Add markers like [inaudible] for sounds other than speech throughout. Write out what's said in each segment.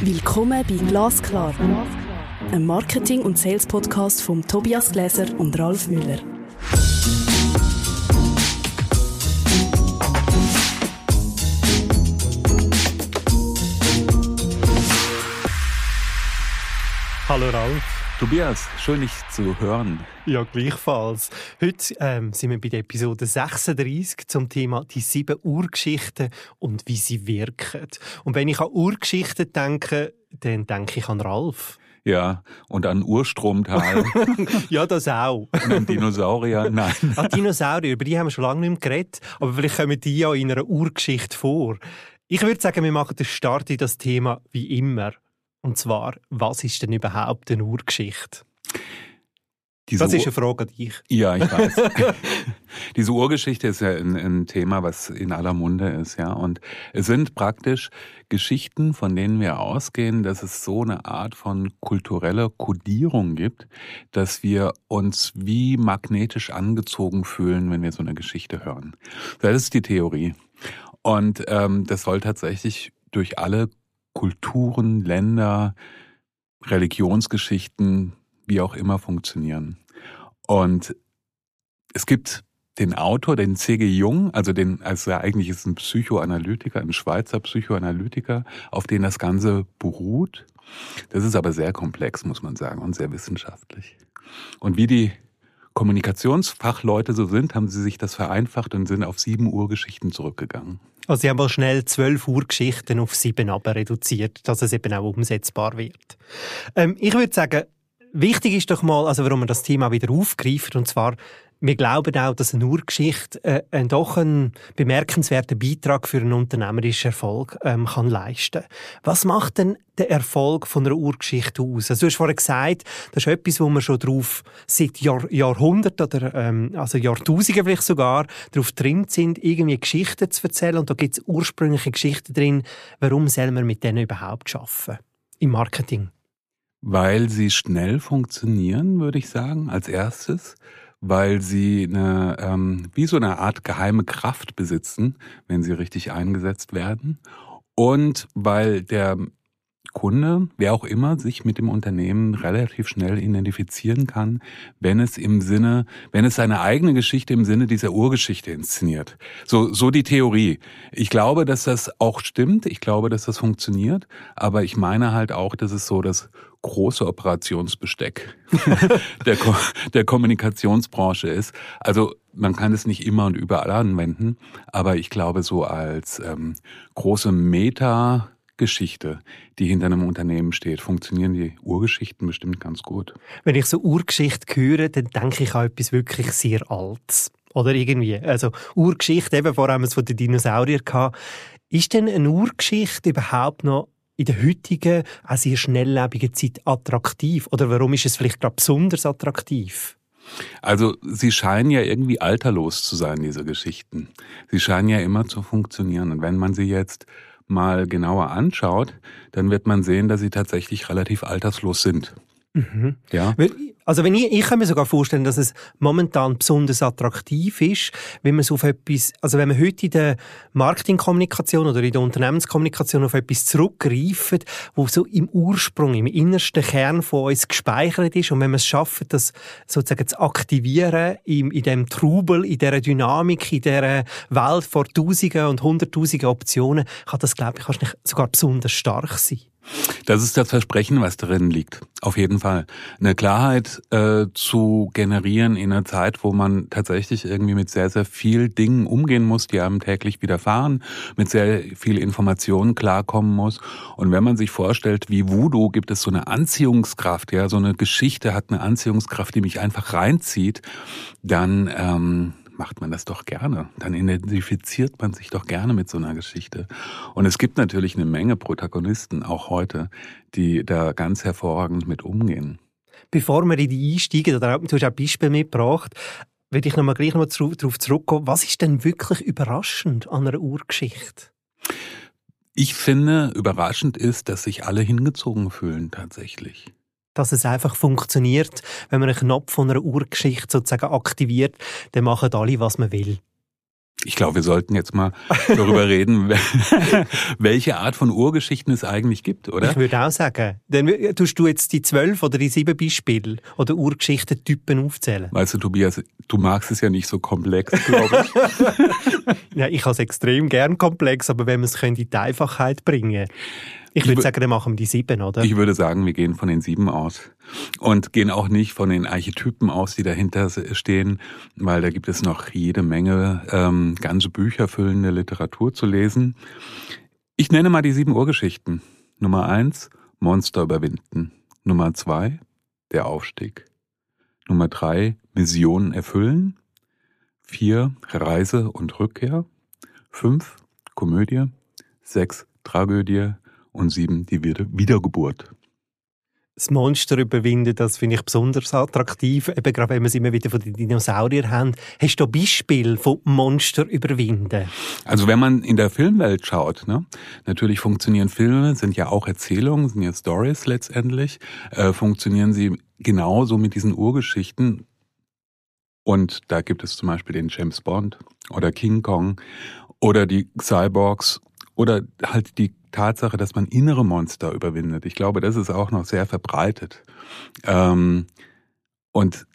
Willkommen bei Glasklar, einem Marketing- und Sales-Podcast von Tobias Gläser und Ralf Müller. Hallo Ralf. Tobias, schön dich zu hören. Ja, gleichfalls. Heute ähm, sind wir bei der Episode 36 zum Thema die sieben Urgeschichten und wie sie wirken. Und wenn ich an Urgeschichten denke, dann denke ich an Ralf. Ja, und an Urstromtal. [laughs] ja, das auch. Und an Dinosaurier, nein. [laughs] An Dinosaurier, über die haben wir schon lange nicht mehr geredet, aber vielleicht kommen die ja in einer Urgeschichte vor. Ich würde sagen, wir machen den Start in das Thema wie immer. Und zwar, was ist denn überhaupt eine Urgeschichte? Diese das ist eine Frage an dich. Ja, ich [laughs] weiß. [laughs] Diese Urgeschichte ist ja ein, ein, Thema, was in aller Munde ist, ja. Und es sind praktisch Geschichten, von denen wir ausgehen, dass es so eine Art von kultureller Kodierung gibt, dass wir uns wie magnetisch angezogen fühlen, wenn wir so eine Geschichte hören. Das ist die Theorie. Und ähm, das soll tatsächlich durch alle Kulturen, Länder, Religionsgeschichten, wie auch immer funktionieren. Und es gibt den Autor, den C.G. Jung, also den, also eigentlich ist ein Psychoanalytiker, ein Schweizer Psychoanalytiker, auf den das Ganze beruht. Das ist aber sehr komplex, muss man sagen, und sehr wissenschaftlich. Und wie die Kommunikationsfachleute so sind, haben sie sich das vereinfacht und sind auf sieben Urgeschichten zurückgegangen. Also Sie haben mal schnell zwölf Uhr Geschichten auf sieben aber reduziert, dass es eben auch umsetzbar wird. Ähm, ich würde sagen, wichtig ist doch mal, also warum man das Thema wieder aufgreift, und zwar wir glauben auch, dass eine Urgeschichte äh, ein, doch einen bemerkenswerten Beitrag für einen unternehmerischen Erfolg ähm, kann leisten. Was macht denn der Erfolg von einer Urgeschichte aus? Also du hast vorhin gesagt, das ist etwas, wo wir schon drauf seit Jahr, Jahrhunderten oder ähm, also Jahrtausenden vielleicht sogar drauf drin sind, irgendwie Geschichten zu erzählen. Und da gibt es ursprüngliche Geschichten drin. Warum soll man mit denen überhaupt arbeiten? Im Marketing? Weil sie schnell funktionieren, würde ich sagen, als erstes weil sie eine, ähm, wie so eine Art geheime Kraft besitzen, wenn sie richtig eingesetzt werden. Und weil der Kunde, wer auch immer, sich mit dem Unternehmen relativ schnell identifizieren kann, wenn es im Sinne, wenn es seine eigene Geschichte im Sinne dieser Urgeschichte inszeniert. So, so die Theorie. Ich glaube, dass das auch stimmt. Ich glaube, dass das funktioniert. Aber ich meine halt auch, dass es so das große Operationsbesteck [laughs] der, Ko der Kommunikationsbranche ist. Also man kann es nicht immer und überall anwenden, aber ich glaube so als ähm, große Meta Geschichte, die hinter einem Unternehmen steht, funktionieren die Urgeschichten bestimmt ganz gut. Wenn ich so Urgeschichte höre, dann denke ich an etwas wirklich sehr Altes. Oder irgendwie. Also Urgeschichte, eben vor allem von den Dinosauriern gehabt. Ist denn eine Urgeschichte überhaupt noch in der heutigen, auch sehr schnelllebigen Zeit attraktiv? Oder warum ist es vielleicht gerade besonders attraktiv? Also sie scheinen ja irgendwie alterlos zu sein, diese Geschichten. Sie scheinen ja immer zu funktionieren. Und wenn man sie jetzt mal genauer anschaut, dann wird man sehen, dass sie tatsächlich relativ alterslos sind. Mhm. Ja. Also wenn ich, ich kann mir sogar vorstellen, dass es momentan besonders attraktiv ist, wenn man so auf etwas, also wenn man heute in der Marketingkommunikation oder in der Unternehmenskommunikation auf etwas zurückgreift, wo so im Ursprung, im innersten Kern von uns gespeichert ist und wenn man es schafft, das sozusagen zu aktivieren in, in dem Trubel, in dieser Dynamik, in dieser Welt vor Tausenden und Hunderttausenden Optionen, kann das, glaube ich, sogar besonders stark sein. Das ist das Versprechen, was darin liegt. Auf jeden Fall. Eine Klarheit äh, zu generieren in einer Zeit, wo man tatsächlich irgendwie mit sehr, sehr viel Dingen umgehen muss, die einem täglich widerfahren, mit sehr viel Informationen klarkommen muss. Und wenn man sich vorstellt, wie Voodoo gibt es so eine Anziehungskraft, ja, so eine Geschichte hat eine Anziehungskraft, die mich einfach reinzieht, dann ähm, macht man das doch gerne. Dann identifiziert man sich doch gerne mit so einer Geschichte. Und es gibt natürlich eine Menge Protagonisten, auch heute, die da ganz hervorragend mit umgehen. Bevor wir in die einsteigen, oder du hast auch Beispiel mitgebracht, würde ich noch mal gleich noch darauf zurückkommen. Was ist denn wirklich überraschend an einer Urgeschichte? Ich finde, überraschend ist, dass sich alle hingezogen fühlen tatsächlich dass es einfach funktioniert. Wenn man einen Knopf von einer Urgeschichte sozusagen aktiviert, dann machen alle, was man will. Ich glaube, wir sollten jetzt mal darüber [laughs] reden, [laughs] welche Art von Urgeschichten es eigentlich gibt, oder? Ich würde auch sagen. Dann tust du jetzt die zwölf oder die sieben Beispiele oder Urgeschichtentypen aufzählen. Weißt du, Tobias, du magst es ja nicht so komplex, glaube ich. [laughs] ja, ich habe es extrem gern komplex, aber wenn man es in die Einfachheit bringen ich würde sagen, dann machen wir die sieben, oder? Ich würde sagen, wir gehen von den sieben aus. Und gehen auch nicht von den Archetypen aus, die dahinter stehen, weil da gibt es noch jede Menge ähm, ganze Bücher füllende Literatur zu lesen. Ich nenne mal die sieben Urgeschichten. Nummer eins, Monster überwinden. Nummer zwei, der Aufstieg. Nummer drei, Visionen erfüllen. Vier, Reise und Rückkehr. Fünf, Komödie. Sechs, Tragödie und sieben die Wiedergeburt. Das Monster überwinden, das finde ich besonders attraktiv, eben gerade wenn wir es immer wieder von den Dinosauriern haben. Hast du Beispiel von Monster überwinden? Also wenn man in der Filmwelt schaut, ne, natürlich funktionieren Filme, sind ja auch Erzählungen, sind ja Stories letztendlich, äh, funktionieren sie genauso mit diesen Urgeschichten. Und da gibt es zum Beispiel den James Bond oder King Kong oder die Cyborgs oder halt die Tatsache, dass man innere Monster überwindet. Ich glaube, das ist auch noch sehr verbreitet. Ähm, und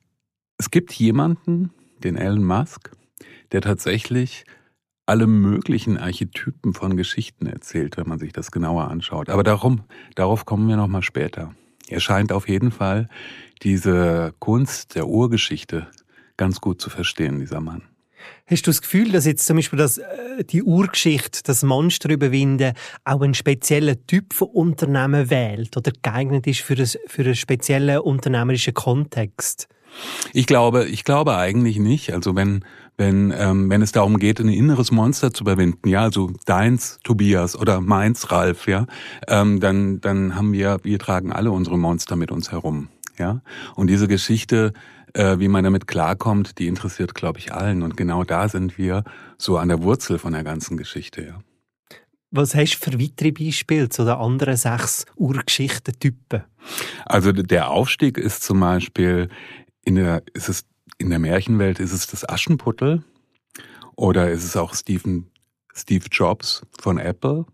es gibt jemanden, den Elon Musk, der tatsächlich alle möglichen Archetypen von Geschichten erzählt, wenn man sich das genauer anschaut. Aber darum, darauf kommen wir nochmal später. Er scheint auf jeden Fall diese Kunst der Urgeschichte ganz gut zu verstehen, dieser Mann. Hast du das Gefühl, dass jetzt zum Beispiel das, äh, die Urgeschichte, das Monster überwinden, auch einen speziellen Typ von Unternehmen wählt oder geeignet ist für, das, für einen speziellen unternehmerischen Kontext? Ich glaube, ich glaube eigentlich nicht. Also wenn wenn ähm, wenn es darum geht, ein inneres Monster zu überwinden, ja, also deins Tobias oder meins Ralf, ja, ähm, dann dann haben wir wir tragen alle unsere Monster mit uns herum, ja. Und diese Geschichte äh, wie man damit klarkommt, die interessiert, glaube ich, allen. Und genau da sind wir so an der Wurzel von der ganzen Geschichte, ja. Was hast du für weitere Beispiele zu den anderen sechs Urgeschichtentypen? Also der Aufstieg ist zum Beispiel in der, ist es, in der Märchenwelt ist es das Aschenputtel oder ist es auch Stephen, Steve Jobs von Apple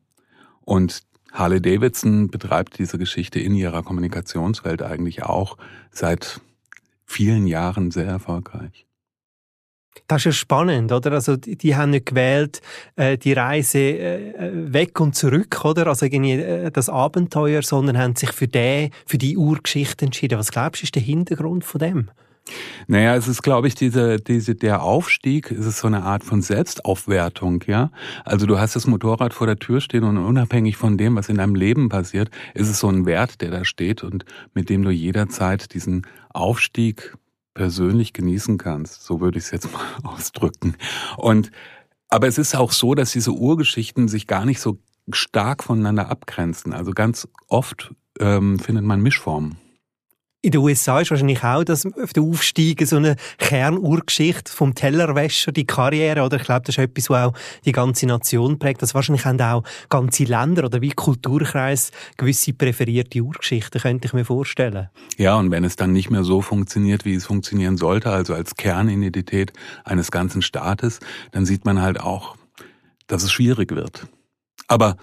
und Harley Davidson betreibt diese Geschichte in ihrer Kommunikationswelt eigentlich auch seit vielen Jahren sehr erfolgreich. Das ist ja spannend, oder? Also die, die haben nicht gewählt äh, die Reise äh, weg und zurück, oder? Also irgendwie äh, das Abenteuer, sondern haben sich für die, für die Urgeschichte entschieden. Was glaubst du, ist der Hintergrund von dem? Naja, es ist, glaube ich, diese, diese, der Aufstieg, es ist so eine Art von Selbstaufwertung, ja. Also du hast das Motorrad vor der Tür stehen und unabhängig von dem, was in deinem Leben passiert, ist es so ein Wert, der da steht und mit dem du jederzeit diesen Aufstieg persönlich genießen kannst. So würde ich es jetzt mal [laughs] ausdrücken. Und, aber es ist auch so, dass diese Urgeschichten sich gar nicht so stark voneinander abgrenzen. Also ganz oft ähm, findet man Mischformen. In den USA ist wahrscheinlich auch das auf der Aufstieg so eine Kernurgeschichte vom Tellerwäscher, die Karriere, oder? Ich glaube, das ist etwas, was auch die ganze Nation prägt. Das wahrscheinlich haben auch ganze Länder oder wie Kulturkreis gewisse präferierte Urgeschichten, könnte ich mir vorstellen. Ja, und wenn es dann nicht mehr so funktioniert, wie es funktionieren sollte, also als Kernidentität eines ganzen Staates, dann sieht man halt auch, dass es schwierig wird. Aber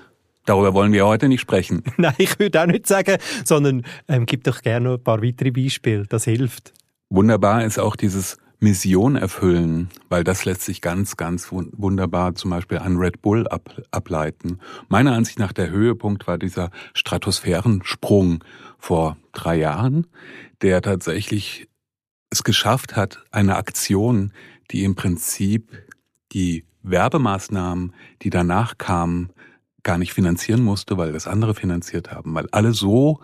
Darüber wollen wir heute nicht sprechen. [laughs] Nein, ich würde auch nicht sagen, sondern ähm, gib doch gerne noch ein paar weitere Beispiele. Das hilft. Wunderbar ist auch dieses Mission erfüllen, weil das lässt sich ganz, ganz wunderbar zum Beispiel an Red Bull ab, ableiten. Meiner Ansicht nach der Höhepunkt war dieser Stratosphärensprung vor drei Jahren, der tatsächlich es geschafft hat, eine Aktion, die im Prinzip die Werbemaßnahmen, die danach kamen, gar nicht finanzieren musste, weil das andere finanziert haben, weil alle so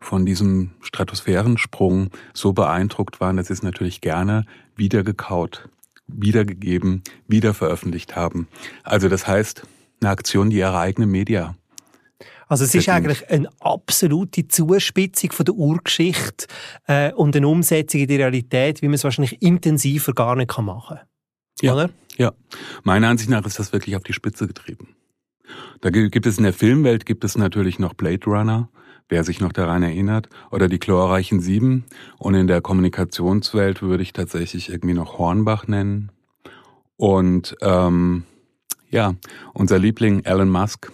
von diesem Stratosphärensprung so beeindruckt waren, dass sie es natürlich gerne wieder gekaut, wiedergegeben, wieder veröffentlicht haben. Also das heißt, eine Aktion, die ihre eigene Media also es ist eigentlich eine absolute Zuspitzung von der Urgeschichte äh, und eine Umsetzung in die Realität, wie man es wahrscheinlich intensiver gar nicht machen kann. Ja, oder? ja. Meiner Ansicht nach ist das wirklich auf die Spitze getrieben. Da gibt es in der Filmwelt gibt es natürlich noch Blade Runner, wer sich noch daran erinnert, oder die chlorreichen Sieben. Und in der Kommunikationswelt würde ich tatsächlich irgendwie noch Hornbach nennen. Und ähm, ja, unser Liebling Elon Musk,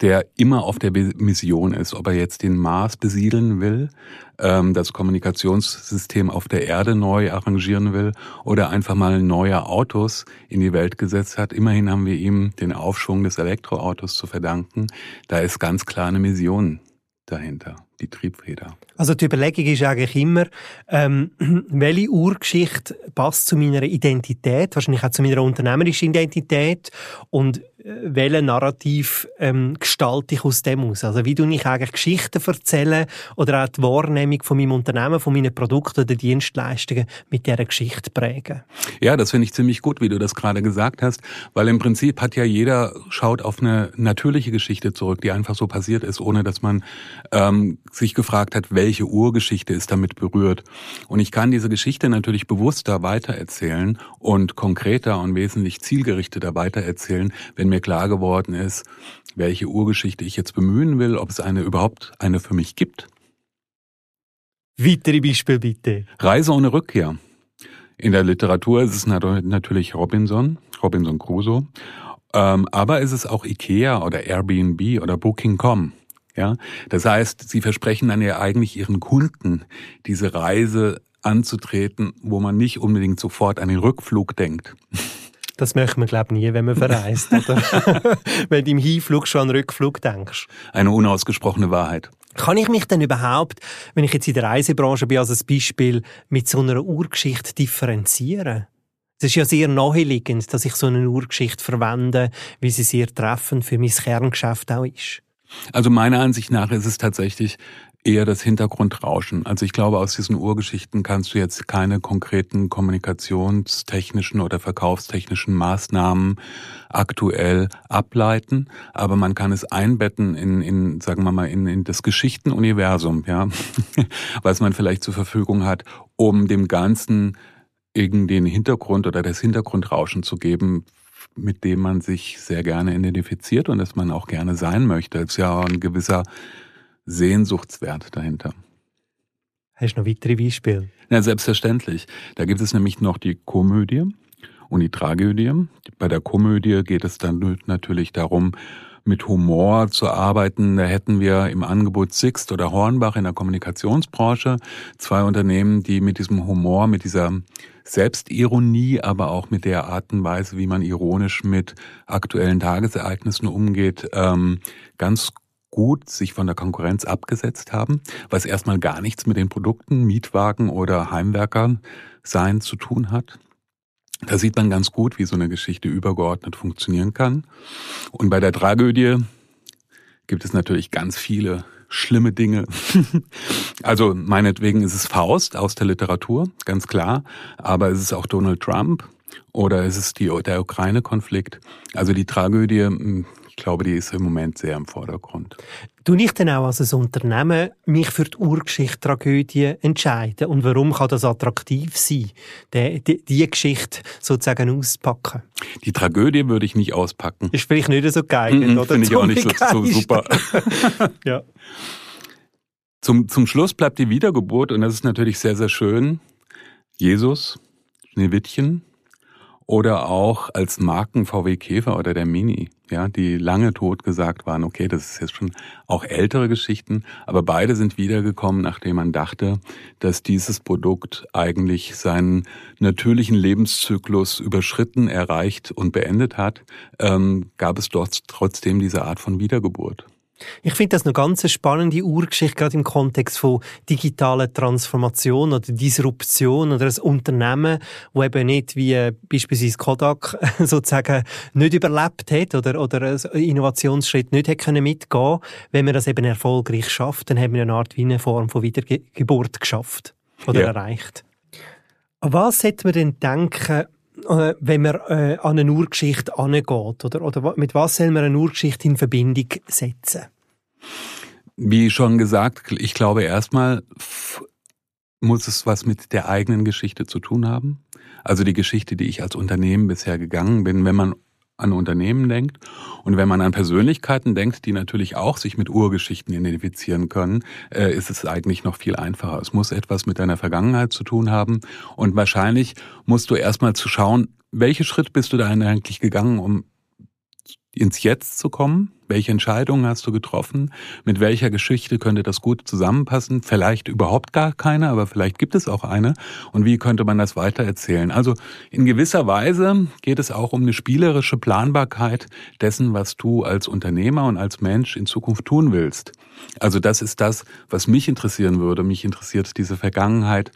der immer auf der Mission ist, ob er jetzt den Mars besiedeln will, ähm, das Kommunikationssystem auf der Erde neu arrangieren will oder einfach mal neue Autos in die Welt gesetzt hat. Immerhin haben wir ihm den Aufschwung des Elektroautos zu verdanken. Da ist ganz klar eine Mission dahinter, die Triebfeder. Also die Überlegung ist eigentlich immer, ähm, [clears throat] welche Urgeschichte passt zu meiner Identität, wahrscheinlich auch zu meiner unternehmerischen Identität und äh, welchen Narrativ ähm, gestalte ich aus dem aus? Also wie du ich eigentlich Geschichten erzählen oder auch die Wahrnehmung von meinem Unternehmen, von meinen Produkten oder Dienstleistungen mit dieser Geschichte prägen? Ja, das finde ich ziemlich gut, wie du das gerade gesagt hast, weil im Prinzip hat ja jeder schaut auf eine natürliche Geschichte zurück, die einfach so passiert ist, ohne dass man ähm, sich gefragt hat, welche Urgeschichte ist damit berührt. Und ich kann diese Geschichte natürlich bewusster weitererzählen und konkreter und wesentlich zielgerichteter weitererzählen, wenn mir klar geworden ist, welche Urgeschichte ich jetzt bemühen will, ob es eine überhaupt eine für mich gibt. Weitere Beispiel bitte. Reise ohne Rückkehr. In der Literatur ist es natürlich Robinson, Robinson Crusoe. Ähm, aber ist es auch Ikea oder Airbnb oder Booking.com. Ja, das heißt, sie versprechen dann ja eigentlich ihren Kunden diese Reise anzutreten, wo man nicht unbedingt sofort an den Rückflug denkt. Das möchte man, glaube ich, nie, wenn man verreist, [laughs] oder? [laughs] wenn du im Hinflug schon an den Rückflug denkst. Eine unausgesprochene Wahrheit. Kann ich mich denn überhaupt, wenn ich jetzt in der Reisebranche bin, als Beispiel, mit so einer Urgeschichte differenzieren? Es ist ja sehr naheliegend, dass ich so eine Urgeschichte verwende, wie sie sehr treffend für mein Kerngeschäft auch ist. Also meiner Ansicht nach ist es tatsächlich eher das Hintergrundrauschen. Also ich glaube, aus diesen Urgeschichten kannst du jetzt keine konkreten kommunikationstechnischen oder verkaufstechnischen Maßnahmen aktuell ableiten, aber man kann es einbetten in, in sagen wir mal, in, in das Geschichtenuniversum, ja, [laughs] was man vielleicht zur Verfügung hat, um dem Ganzen irgendeinen Hintergrund oder das Hintergrundrauschen zu geben, mit dem man sich sehr gerne identifiziert und das man auch gerne sein möchte. Es ist ja ein gewisser Sehnsuchtswert dahinter. Hast du noch weitere Beispiele? Ja, selbstverständlich. Da gibt es nämlich noch die Komödie und die Tragödie. Bei der Komödie geht es dann natürlich darum, mit Humor zu arbeiten. Da hätten wir im Angebot Sixt oder Hornbach in der Kommunikationsbranche zwei Unternehmen, die mit diesem Humor, mit dieser Selbstironie, aber auch mit der Art und Weise, wie man ironisch mit aktuellen Tagesereignissen umgeht, ähm, ganz gut sich von der Konkurrenz abgesetzt haben, was erstmal gar nichts mit den Produkten, Mietwagen oder Heimwerkern sein zu tun hat. Da sieht man ganz gut, wie so eine Geschichte übergeordnet funktionieren kann. Und bei der Tragödie gibt es natürlich ganz viele schlimme Dinge. [laughs] also meinetwegen ist es Faust aus der Literatur, ganz klar, aber es ist auch Donald Trump oder es ist die, der Ukraine-Konflikt. Also die Tragödie hm, glaube, die ist im Moment sehr im Vordergrund. Du nicht denn auch als ein Unternehmen mich für die Urgeschichte-Tragödie entscheiden? Und warum kann das attraktiv sein, die, die, die, Geschichte sozusagen auspacken? Die Tragödie würde ich nicht auspacken. Ist vielleicht nicht so geil, mm oder? Finde ich auch nicht so, so super. [laughs] ja. Zum, zum Schluss bleibt die Wiedergeburt und das ist natürlich sehr, sehr schön. Jesus, Schneewittchen, oder auch als Marken VW Käfer oder der Mini, ja, die lange tot gesagt waren, okay, das ist jetzt schon auch ältere Geschichten, aber beide sind wiedergekommen, nachdem man dachte, dass dieses Produkt eigentlich seinen natürlichen Lebenszyklus überschritten, erreicht und beendet hat, ähm, gab es dort trotzdem diese Art von Wiedergeburt. Ich finde das eine ganz spannende Urgeschichte, gerade im Kontext von digitaler Transformation oder Disruption oder ein Unternehmen, wo eben nicht wie äh, beispielsweise Kodak [laughs] sozusagen nicht überlebt hat oder, oder einen Innovationsschritt nicht hätte können mitgehen Wenn man das eben erfolgreich schafft, dann haben wir eine Art wie eine Form von Wiedergeburt geschafft oder ja. erreicht. was sollte man denn denken, äh, wenn man äh, an eine Urgeschichte angeht? Oder, oder mit was soll man eine Urgeschichte in Verbindung setzen? Wie schon gesagt, ich glaube erstmal muss es was mit der eigenen Geschichte zu tun haben. Also die Geschichte, die ich als Unternehmen bisher gegangen bin. Wenn man an Unternehmen denkt. Und wenn man an Persönlichkeiten denkt, die natürlich auch sich mit Urgeschichten identifizieren können, äh, ist es eigentlich noch viel einfacher. Es muss etwas mit deiner Vergangenheit zu tun haben. Und wahrscheinlich musst du erstmal zu schauen, welche Schritt bist du da eigentlich gegangen, um ins Jetzt zu kommen? Welche Entscheidungen hast du getroffen? Mit welcher Geschichte könnte das gut zusammenpassen? Vielleicht überhaupt gar keine, aber vielleicht gibt es auch eine. Und wie könnte man das weitererzählen? Also in gewisser Weise geht es auch um eine spielerische Planbarkeit dessen, was du als Unternehmer und als Mensch in Zukunft tun willst. Also das ist das, was mich interessieren würde. Mich interessiert diese Vergangenheit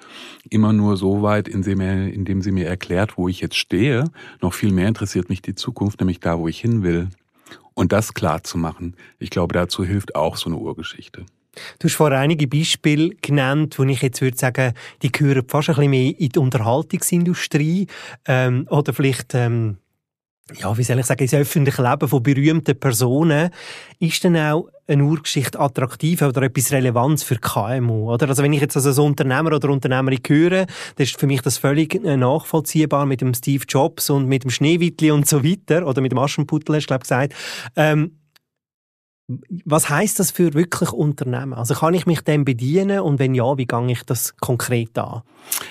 immer nur so weit, indem sie mir erklärt, wo ich jetzt stehe. Noch viel mehr interessiert mich die Zukunft, nämlich da, wo ich hin will. Und das klar zu machen, ich glaube, dazu hilft auch so eine Urgeschichte. Du hast vorher einige Beispiele genannt, wo ich jetzt würde sagen, die gehören fast ein bisschen mehr in die Unterhaltungsindustrie ähm, oder vielleicht ähm, ja, wie soll ich sagen, ins öffentliche Leben von berühmten Personen, ist dann auch eine Urgeschichte attraktiv oder etwas Relevanz für KMU, oder? Also wenn ich jetzt als Unternehmer oder Unternehmerin höre, dann ist für mich das völlig äh, nachvollziehbar mit dem Steve Jobs und mit dem Schneewittli und so weiter, oder mit dem Aschenputtel, hast du, glaube gesagt. Ähm, was heißt das für wirklich Unternehmen? Also kann ich mich dem bedienen und wenn ja, wie gehe ich das konkret an?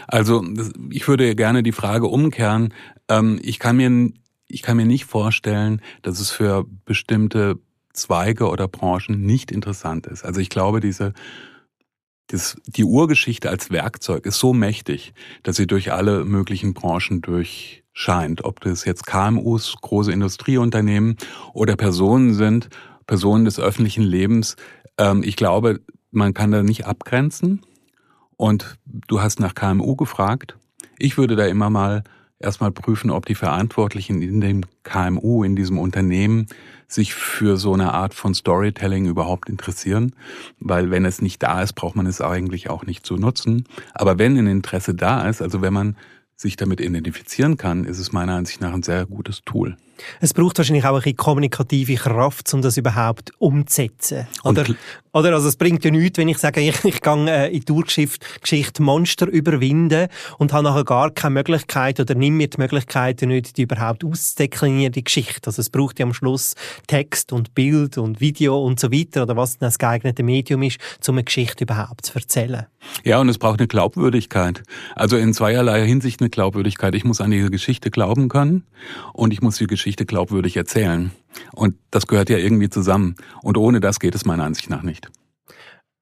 Also ich würde gerne die Frage umkehren. Ähm, ich kann mir ich kann mir nicht vorstellen, dass es für bestimmte Zweige oder Branchen nicht interessant ist. Also ich glaube, diese das, die Urgeschichte als Werkzeug ist so mächtig, dass sie durch alle möglichen Branchen durchscheint. Ob das jetzt KMUs, große Industrieunternehmen oder Personen sind, Personen des öffentlichen Lebens. Ähm, ich glaube, man kann da nicht abgrenzen. Und du hast nach KMU gefragt. Ich würde da immer mal erstmal prüfen, ob die Verantwortlichen in dem KMU, in diesem Unternehmen, sich für so eine Art von Storytelling überhaupt interessieren. Weil wenn es nicht da ist, braucht man es eigentlich auch nicht zu nutzen. Aber wenn ein Interesse da ist, also wenn man sich damit identifizieren kann, ist es meiner Ansicht nach ein sehr gutes Tool. Es braucht wahrscheinlich auch eine kommunikative Kraft, um das überhaupt umzusetzen. Oder, oder also es bringt ja nichts, wenn ich sage, [laughs] ich, ich gehe äh, in die Urgeschichte Monster überwinden und habe nachher gar keine Möglichkeit oder nimm mir die Möglichkeit nicht, die überhaupt auszudeklinieren, die Geschichte. Also es braucht ja am Schluss Text und Bild und Video und so weiter oder was das geeignete Medium ist, um eine Geschichte überhaupt zu erzählen. Ja, und es braucht eine Glaubwürdigkeit. Also in zweierlei Hinsicht eine Glaubwürdigkeit. Ich muss an diese Geschichte glauben können und ich muss die Geschichte Geschichte glaubwürdig erzählen. Und das gehört ja irgendwie zusammen. Und ohne das geht es meiner Ansicht nach nicht.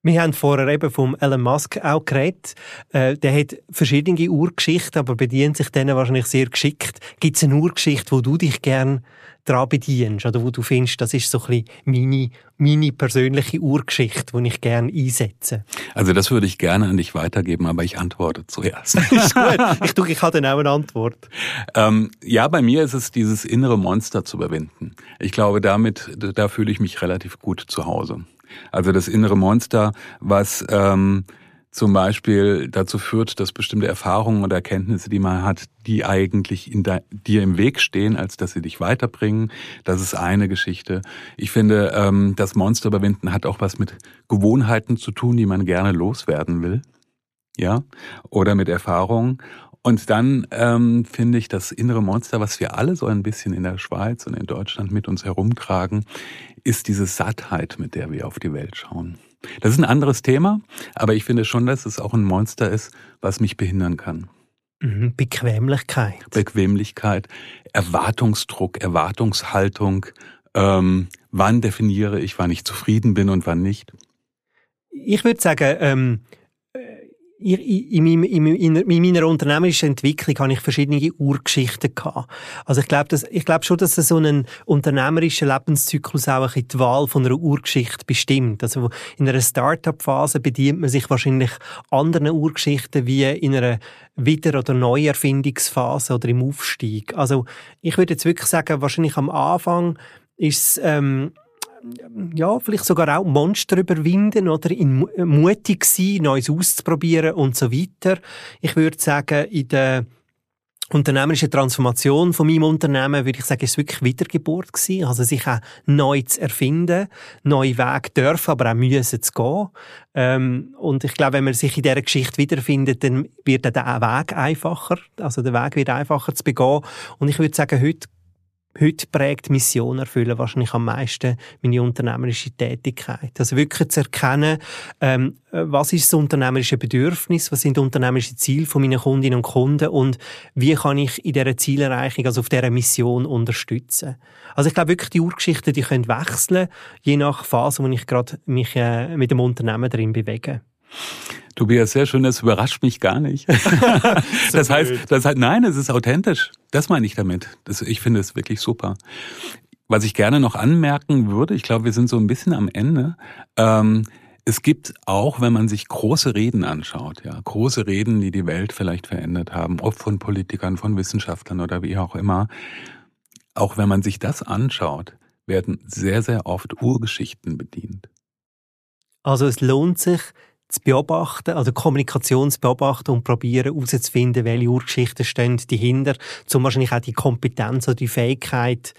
Wir haben vorher eben vom Elon Musk auch geredet. Äh, der hat verschiedene Urgeschichten, aber bedient sich denen wahrscheinlich sehr geschickt. Gibt es eine Urgeschichte, wo du dich gern daran bedienst oder wo du findest, das ist so ein bisschen meine, meine persönliche Urgeschichte, die ich gerne einsetze? Also das würde ich gerne an dich weitergeben, aber ich antworte zuerst. [laughs] ist gut. Ich tue, ich habe dann auch eine Antwort. Ähm, ja, bei mir ist es dieses innere Monster zu überwinden. Ich glaube, damit, da fühle ich mich relativ gut zu Hause. Also das innere Monster, was ähm, zum Beispiel dazu führt, dass bestimmte Erfahrungen oder Erkenntnisse, die man hat, die eigentlich in dir im Weg stehen, als dass sie dich weiterbringen. Das ist eine Geschichte. Ich finde, ähm, das Monster überwinden hat auch was mit Gewohnheiten zu tun, die man gerne loswerden will. Ja, oder mit Erfahrungen. Und dann ähm, finde ich das innere Monster, was wir alle so ein bisschen in der Schweiz und in Deutschland mit uns herumtragen, ist diese Sattheit, mit der wir auf die Welt schauen. Das ist ein anderes Thema, aber ich finde schon, dass es auch ein Monster ist, was mich behindern kann. Mhm, Bequemlichkeit. Bequemlichkeit, Erwartungsdruck, Erwartungshaltung. Ähm, wann definiere ich, wann ich zufrieden bin und wann nicht? Ich würde sagen, ähm, in, in, in, in, meiner unternehmerischen Entwicklung habe ich verschiedene Urgeschichten gehabt. Also ich glaube, dass, ich glaube schon, dass so einen unternehmerischen Lebenszyklus auch ein die Wahl von einer Urgeschichte bestimmt. Also in einer Start-up-Phase bedient man sich wahrscheinlich anderen Urgeschichten wie in einer Wieder- oder Neuerfindungsphase oder im Aufstieg. Also ich würde jetzt wirklich sagen, wahrscheinlich am Anfang ist es, ähm, ja, vielleicht sogar auch Monster überwinden oder in, mutig sein, Neues auszuprobieren und so weiter. Ich würde sagen, in der unternehmerischen Transformation von meinem Unternehmen, würde ich sagen, ist wirklich Wiedergeburt gewesen. Also sich auch neu zu erfinden, neue Wege dürfen, aber auch müssen zu gehen. Ähm, und ich glaube, wenn man sich in dieser Geschichte wiederfindet, dann wird der Weg einfacher. Also der Weg wird einfacher zu begehen. Und ich würde sagen, heute heute prägt Mission erfüllen wahrscheinlich am meisten meine unternehmerische Tätigkeit. Also wirklich zu erkennen, ähm, was ist das unternehmerische Bedürfnis, was sind die unternehmerischen Ziele von meinen Kundinnen und Kunden und wie kann ich in dieser Zielerreichung, also auf dieser Mission unterstützen. Also ich glaube wirklich, die Urgeschichten, die können wechseln, je nach Phase, wo ich gerade mich äh, mit dem Unternehmen drin bewege. Tobias, sehr schön, das überrascht mich gar nicht. [laughs] das heißt, das heißt, nein, es ist authentisch. Das meine ich damit. Das, ich finde es wirklich super. Was ich gerne noch anmerken würde, ich glaube, wir sind so ein bisschen am Ende. Ähm, es gibt auch, wenn man sich große Reden anschaut, ja, große Reden, die die Welt vielleicht verändert haben, ob von Politikern, von Wissenschaftlern oder wie auch immer, auch wenn man sich das anschaut, werden sehr, sehr oft Urgeschichten bedient. Also es lohnt sich, zu beobachten, also Kommunikation zu beobachten und probieren herauszufinden, welche Urgeschichten stehen dahinter, um wahrscheinlich auch die Kompetenz oder die Fähigkeit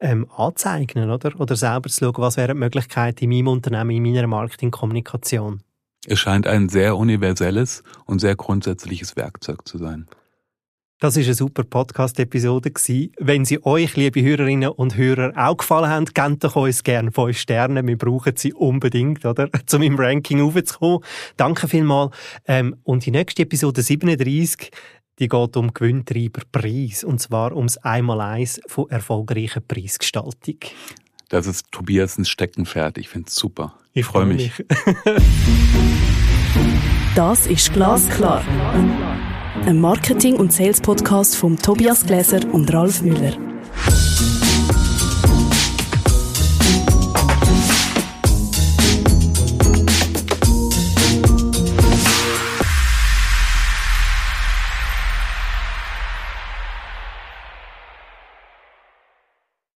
ähm, anzueignen, oder? Oder selber zu schauen, was wären die Möglichkeiten in meinem Unternehmen, in meiner Marketingkommunikation. Es scheint ein sehr universelles und sehr grundsätzliches Werkzeug zu sein. Das ist eine super Podcast-Episode Wenn sie euch, liebe Hörerinnen und Hörer, auch gefallen haben, gebt doch uns gerne fünf Sterne. Wir brauchen sie unbedingt, oder? [laughs] Um im Ranking aufzukommen. Danke vielmals. Ähm, und die nächste Episode 37, die geht um Gewinntreiberpreis. Und zwar ums Einmaleins von erfolgreicher Preisgestaltung. Das ist Tobias ein Steckenpferd. Ich finde es super. Ich freue mich. das ist Glasklar ein Marketing- und Sales-Podcast von Tobias Gläser und Ralf Müller.